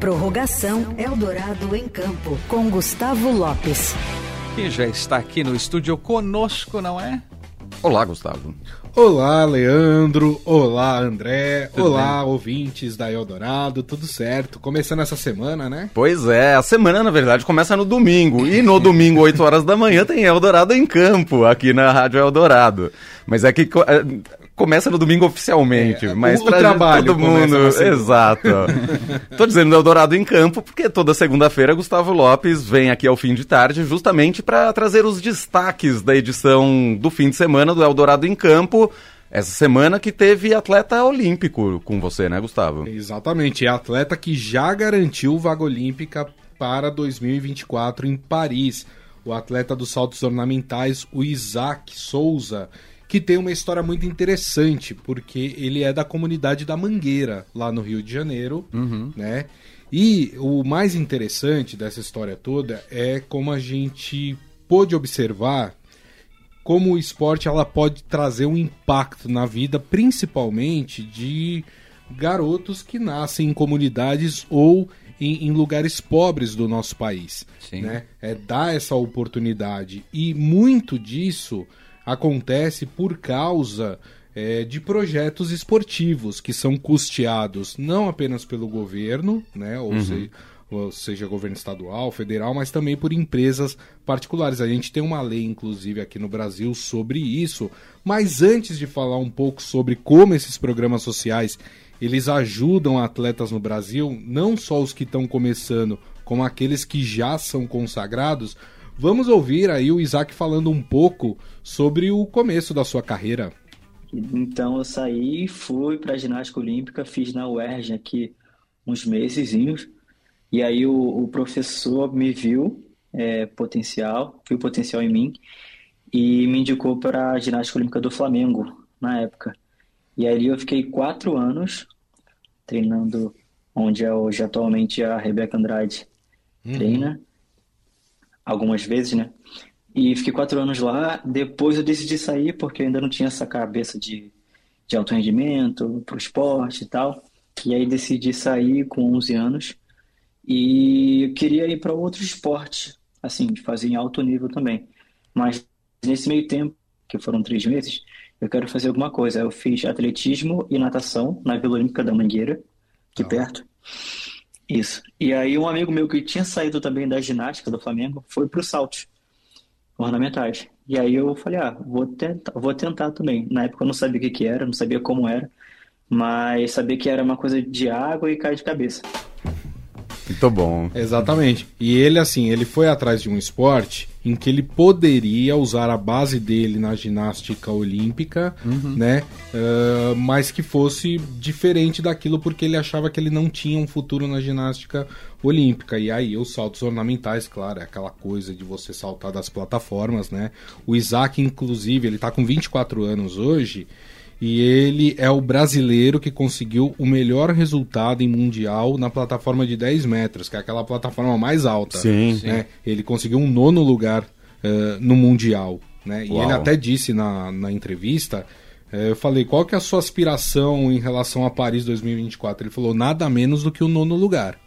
Prorrogação Eldorado em Campo, com Gustavo Lopes. Que já está aqui no estúdio conosco, não é? Olá, Gustavo. Olá, Leandro. Olá, André. Tudo Olá, bem? ouvintes da Eldorado. Tudo certo? Começando essa semana, né? Pois é, a semana, na verdade, começa no domingo. E no domingo, 8 horas da manhã, tem Eldorado em campo, aqui na Rádio Eldorado. Mas é que é, começa no domingo oficialmente, é, mas o trabalho todo mundo, exato. Tô dizendo Eldorado em campo porque toda segunda-feira Gustavo Lopes vem aqui ao fim de tarde justamente para trazer os destaques da edição do fim de semana do Eldorado em campo. Essa semana que teve atleta olímpico com você, né, Gustavo? Exatamente, é atleta que já garantiu vaga olímpica para 2024 em Paris. O atleta dos saltos ornamentais, o Isaac Souza, que tem uma história muito interessante, porque ele é da comunidade da Mangueira, lá no Rio de Janeiro, uhum. né? E o mais interessante dessa história toda é como a gente pôde observar como o esporte ela pode trazer um impacto na vida, principalmente de garotos que nascem em comunidades ou em, em lugares pobres do nosso país. Sim. Né? É dar essa oportunidade. E muito disso acontece por causa é, de projetos esportivos que são custeados não apenas pelo governo, né, ou, uhum. seja, seja, governo estadual, federal, mas também por empresas particulares. A gente tem uma lei, inclusive, aqui no Brasil sobre isso. Mas antes de falar um pouco sobre como esses programas sociais eles ajudam atletas no Brasil, não só os que estão começando, como aqueles que já são consagrados, Vamos ouvir aí o Isaac falando um pouco sobre o começo da sua carreira. Então eu saí, fui para a ginástica olímpica, fiz na UERJ aqui uns meses, e aí o, o professor me viu é, potencial, viu potencial em mim e me indicou para a ginástica olímpica do Flamengo na época. E aí eu fiquei quatro anos treinando onde é hoje atualmente a Rebeca Andrade uhum. treina algumas vezes, né? E fiquei quatro anos lá. Depois eu decidi sair porque eu ainda não tinha essa cabeça de, de alto rendimento para o esporte e tal. E aí decidi sair com 11 anos e eu queria ir para outro esporte, assim, de fazer em alto nível também. Mas nesse meio tempo, que foram três meses, eu quero fazer alguma coisa. Eu fiz atletismo e natação na Vila Olímpica da Mangueira, aqui ah. perto. Isso. E aí um amigo meu que tinha saído também da ginástica do Flamengo foi pro salto ornamentais. E aí eu falei, ah, vou tentar, vou tentar também. Na época eu não sabia o que, que era, não sabia como era, mas sabia que era uma coisa de água e cair de cabeça. Muito bom. Exatamente. E ele, assim, ele foi atrás de um esporte em que ele poderia usar a base dele na ginástica olímpica, uhum. né? Uh, mas que fosse diferente daquilo porque ele achava que ele não tinha um futuro na ginástica olímpica. E aí os saltos ornamentais, claro, é aquela coisa de você saltar das plataformas, né? O Isaac, inclusive, ele tá com 24 anos hoje e ele é o brasileiro que conseguiu o melhor resultado em mundial na plataforma de 10 metros, que é aquela plataforma mais alta. Sim. Né? Sim. Ele conseguiu um nono lugar uh, no mundial. Né? E ele até disse na, na entrevista. Uh, eu falei, qual que é a sua aspiração em relação a Paris 2024? Ele falou, nada menos do que o nono lugar.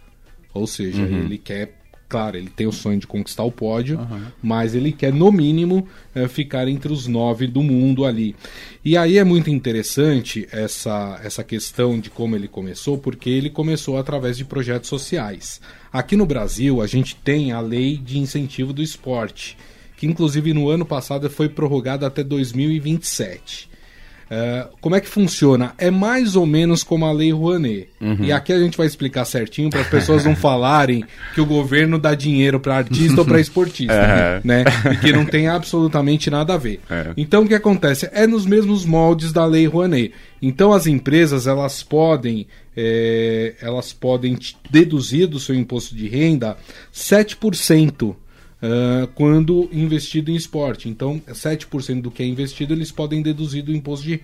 Ou seja, uhum. ele quer Claro, ele tem o sonho de conquistar o pódio, uhum. mas ele quer, no mínimo, é, ficar entre os nove do mundo ali. E aí é muito interessante essa, essa questão de como ele começou, porque ele começou através de projetos sociais. Aqui no Brasil, a gente tem a lei de incentivo do esporte, que inclusive no ano passado foi prorrogada até 2027. Uh, como é que funciona? É mais ou menos como a Lei Rouanet. Uhum. E aqui a gente vai explicar certinho para as pessoas não falarem que o governo dá dinheiro para artista ou para esportista, uhum. né? E que não tem absolutamente nada a ver. Uhum. Então o que acontece? É nos mesmos moldes da Lei Rouanet. Então as empresas elas podem é, elas podem deduzir do seu imposto de renda 7% uh, quando investido em esporte. Então, 7% do que é investido eles podem deduzir do imposto de,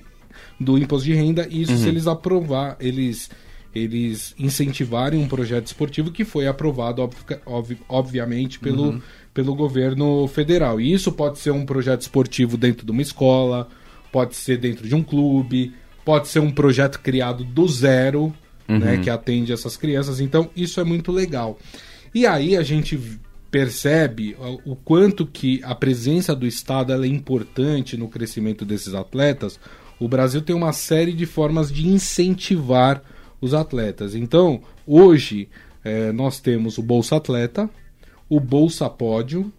do imposto de renda, e isso uhum. se eles aprovar, eles eles incentivarem um projeto esportivo que foi aprovado, ob, ob, obviamente, pelo, uhum. pelo governo federal. E isso pode ser um projeto esportivo dentro de uma escola, pode ser dentro de um clube, pode ser um projeto criado do zero uhum. né, que atende essas crianças. Então, isso é muito legal. E aí a gente percebe o quanto que a presença do Estado é importante no crescimento desses atletas. O Brasil tem uma série de formas de incentivar os atletas. Então, hoje, é, nós temos o Bolsa Atleta, o Bolsa Pódio,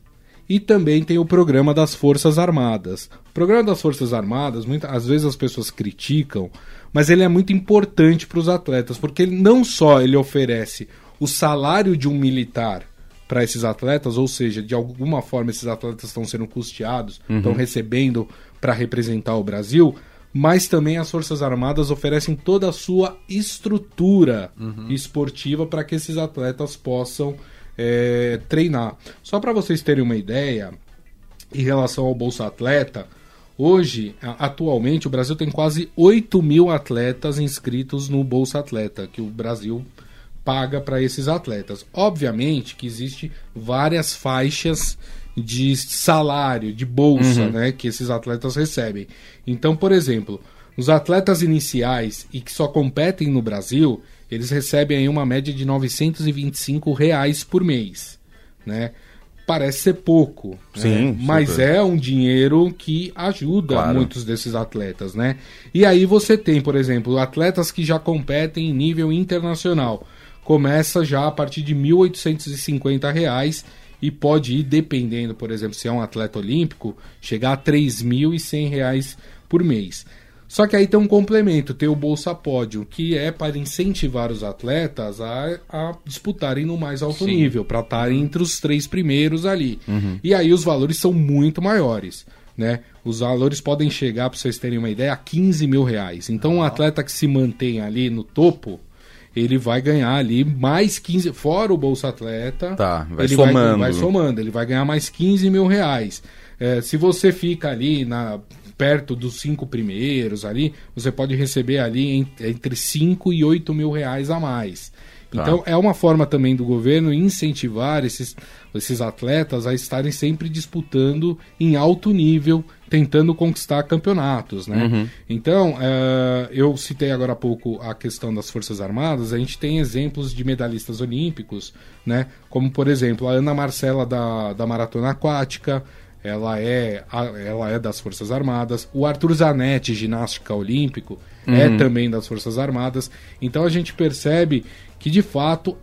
e também tem o programa das Forças Armadas. O programa das Forças Armadas, muitas, às vezes as pessoas criticam, mas ele é muito importante para os atletas, porque ele, não só ele oferece o salário de um militar para esses atletas, ou seja, de alguma forma esses atletas estão sendo custeados, uhum. estão recebendo para representar o Brasil, mas também as Forças Armadas oferecem toda a sua estrutura uhum. esportiva para que esses atletas possam é, treinar. Só para vocês terem uma ideia, em relação ao Bolsa Atleta, hoje, atualmente, o Brasil tem quase 8 mil atletas inscritos no Bolsa Atleta, que o Brasil paga para esses atletas. Obviamente que existe várias faixas de salário, de bolsa, uhum. né, que esses atletas recebem. Então, por exemplo, os atletas iniciais e que só competem no Brasil, eles recebem aí uma média de 925 reais por mês, né? Parece ser pouco, né? Sim, né? mas é um dinheiro que ajuda claro. muitos desses atletas, né? E aí você tem, por exemplo, atletas que já competem em nível internacional. Começa já a partir de 1.850 reais e pode ir, dependendo, por exemplo, se é um atleta olímpico, chegar a 3.100 reais por mês. Só que aí tem um complemento, tem o Bolsa Pódio, que é para incentivar os atletas a, a disputarem no mais alto Sim. nível, para estarem entre os três primeiros ali. Uhum. E aí os valores são muito maiores. Né? Os valores podem chegar, para vocês terem uma ideia, a 15 mil reais. Então, um atleta que se mantém ali no topo, ele vai ganhar ali mais 15, fora o Bolsa Atleta. Tá, vai ele somando. Vai, vai somando, ele vai ganhar mais 15 mil reais. É, se você fica ali na perto dos cinco primeiros ali, você pode receber ali entre 5 e 8 mil reais a mais. Tá. Então é uma forma também do governo incentivar esses, esses atletas a estarem sempre disputando em alto nível, tentando conquistar campeonatos, né? Uhum. Então, uh, eu citei agora há pouco a questão das Forças Armadas, a gente tem exemplos de medalhistas olímpicos, né? Como, por exemplo, a Ana Marcela da, da Maratona Aquática, ela é, ela é das Forças Armadas. O Arthur Zanetti, ginástica olímpico, é uhum. é também das Forças Armadas. Então a gente percebe que de fato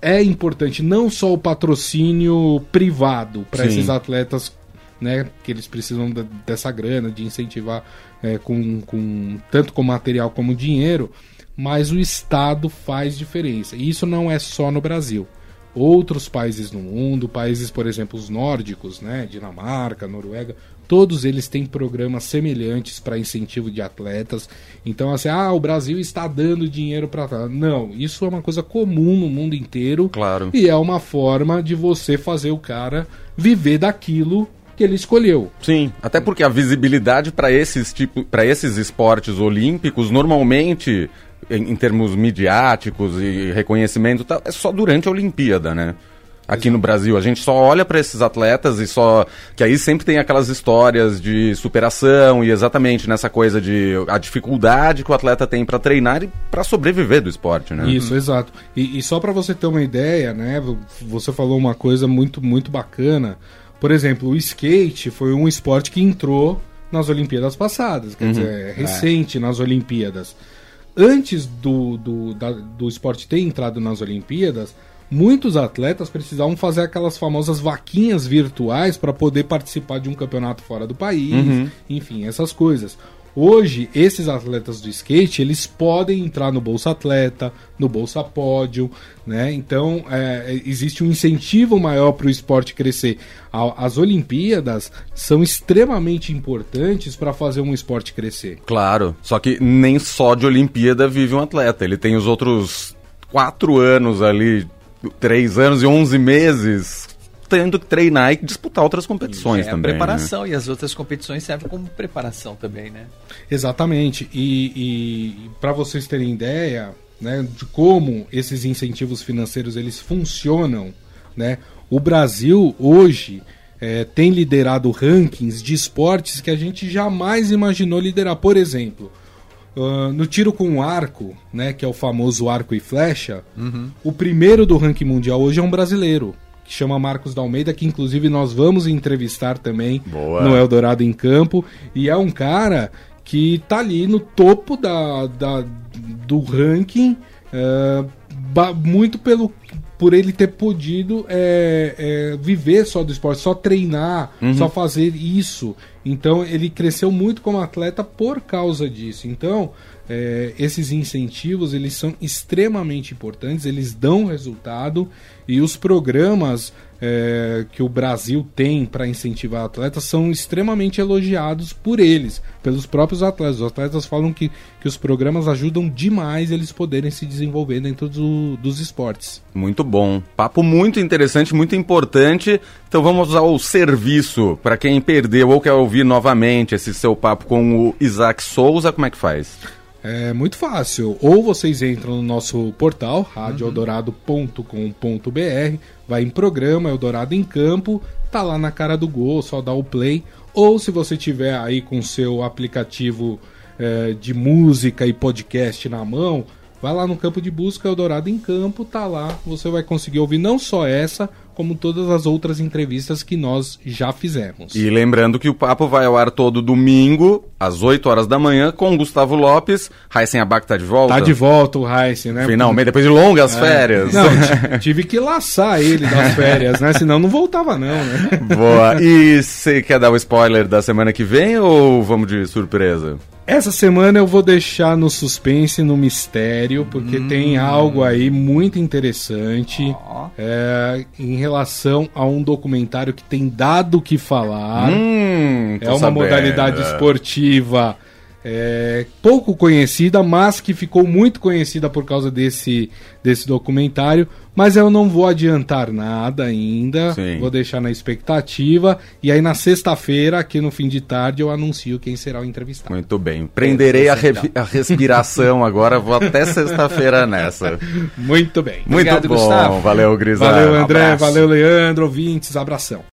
é importante não só o patrocínio privado para esses atletas, né, que eles precisam dessa grana, de incentivar é, com, com tanto com material como dinheiro, mas o Estado faz diferença. E isso não é só no Brasil outros países no mundo, países, por exemplo, os nórdicos, né, Dinamarca, Noruega, todos eles têm programas semelhantes para incentivo de atletas. Então, assim, ah, o Brasil está dando dinheiro para. Não, isso é uma coisa comum no mundo inteiro. Claro. E é uma forma de você fazer o cara viver daquilo que ele escolheu. Sim, até porque a visibilidade para esses tipo, para esses esportes olímpicos normalmente em, em, termos midiáticos e reconhecimento, tá, é só durante a Olimpíada, né? Aqui no Brasil, a gente só olha para esses atletas e só. Que aí sempre tem aquelas histórias de superação e exatamente nessa coisa de a dificuldade que o atleta tem para treinar e para sobreviver do esporte, né? Isso, exato. E, e só para você ter uma ideia, né? Você falou uma coisa muito, muito bacana. Por exemplo, o skate foi um esporte que entrou nas Olimpíadas passadas, quer uhum. dizer, é recente é. nas Olimpíadas antes do, do, da, do esporte ter entrado nas Olimpíadas, muitos atletas precisavam fazer aquelas famosas vaquinhas virtuais para poder participar de um campeonato fora do país, uhum. enfim, essas coisas. Hoje, esses atletas do skate, eles podem entrar no Bolsa Atleta, no Bolsa Pódio, né? Então, é, existe um incentivo maior para o esporte crescer. As Olimpíadas são extremamente importantes para fazer um esporte crescer. Claro, só que nem só de Olimpíada vive um atleta. Ele tem os outros quatro anos ali, três anos e onze meses tendo que treinar e disputar outras competições é também. A preparação né? e as outras competições servem como preparação também, né? Exatamente. E, e para vocês terem ideia né, de como esses incentivos financeiros eles funcionam, né? O Brasil hoje é, tem liderado rankings de esportes que a gente jamais imaginou liderar. Por exemplo, Uh, no tiro com arco, né, que é o famoso arco e flecha, uhum. o primeiro do ranking mundial hoje é um brasileiro, que chama Marcos da Almeida, que inclusive nós vamos entrevistar também Boa. no Eldorado em Campo. E é um cara que tá ali no topo da, da do ranking, uh, muito pelo por ele ter podido é, é, viver só do esporte, só treinar, uhum. só fazer isso. Então ele cresceu muito como atleta por causa disso. Então é, esses incentivos eles são extremamente importantes, eles dão resultado e os programas é, que o Brasil tem para incentivar atletas são extremamente elogiados por eles, pelos próprios atletas. Os atletas falam que, que os programas ajudam demais eles poderem se desenvolver dentro do, dos esportes. Muito bom. Papo muito interessante, muito importante. Então vamos ao serviço. Para quem perdeu ou quer ouvir novamente esse seu papo com o Isaac Souza, como é que faz? É muito fácil. Ou vocês entram no nosso portal, radioeldorado.com.br, vai em programa Eldorado em Campo, tá lá na cara do gol, só dá o play. Ou se você tiver aí com seu aplicativo é, de música e podcast na mão, vai lá no campo de busca Eldorado em Campo, tá lá, você vai conseguir ouvir não só essa, como todas as outras entrevistas que nós já fizemos. E lembrando que o papo vai ao ar todo domingo, às 8 horas da manhã, com Gustavo Lopes. Heisen Abac tá de volta? Tá de volta o Heisen, né? Finalmente, depois de longas é. férias. Não, tive que laçar ele das férias, né? Senão não voltava não, né? Boa. E você quer dar o spoiler da semana que vem ou vamos de surpresa? Essa semana eu vou deixar no suspense, no mistério, porque hum. tem algo aí muito interessante oh. é, em relação a um documentário que tem dado o que falar. Hum, é uma sabendo. modalidade esportiva é, pouco conhecida, mas que ficou muito conhecida por causa desse, desse documentário. Mas eu não vou adiantar nada ainda, Sim. vou deixar na expectativa. E aí na sexta-feira, aqui no fim de tarde, eu anuncio quem será o entrevistado. Muito bem, prenderei a, re a respiração agora, vou até sexta-feira nessa. Muito bem. Muito Obrigado, bom, Gustavo. valeu Grisado. Valeu André, um valeu Leandro, ouvintes, abração.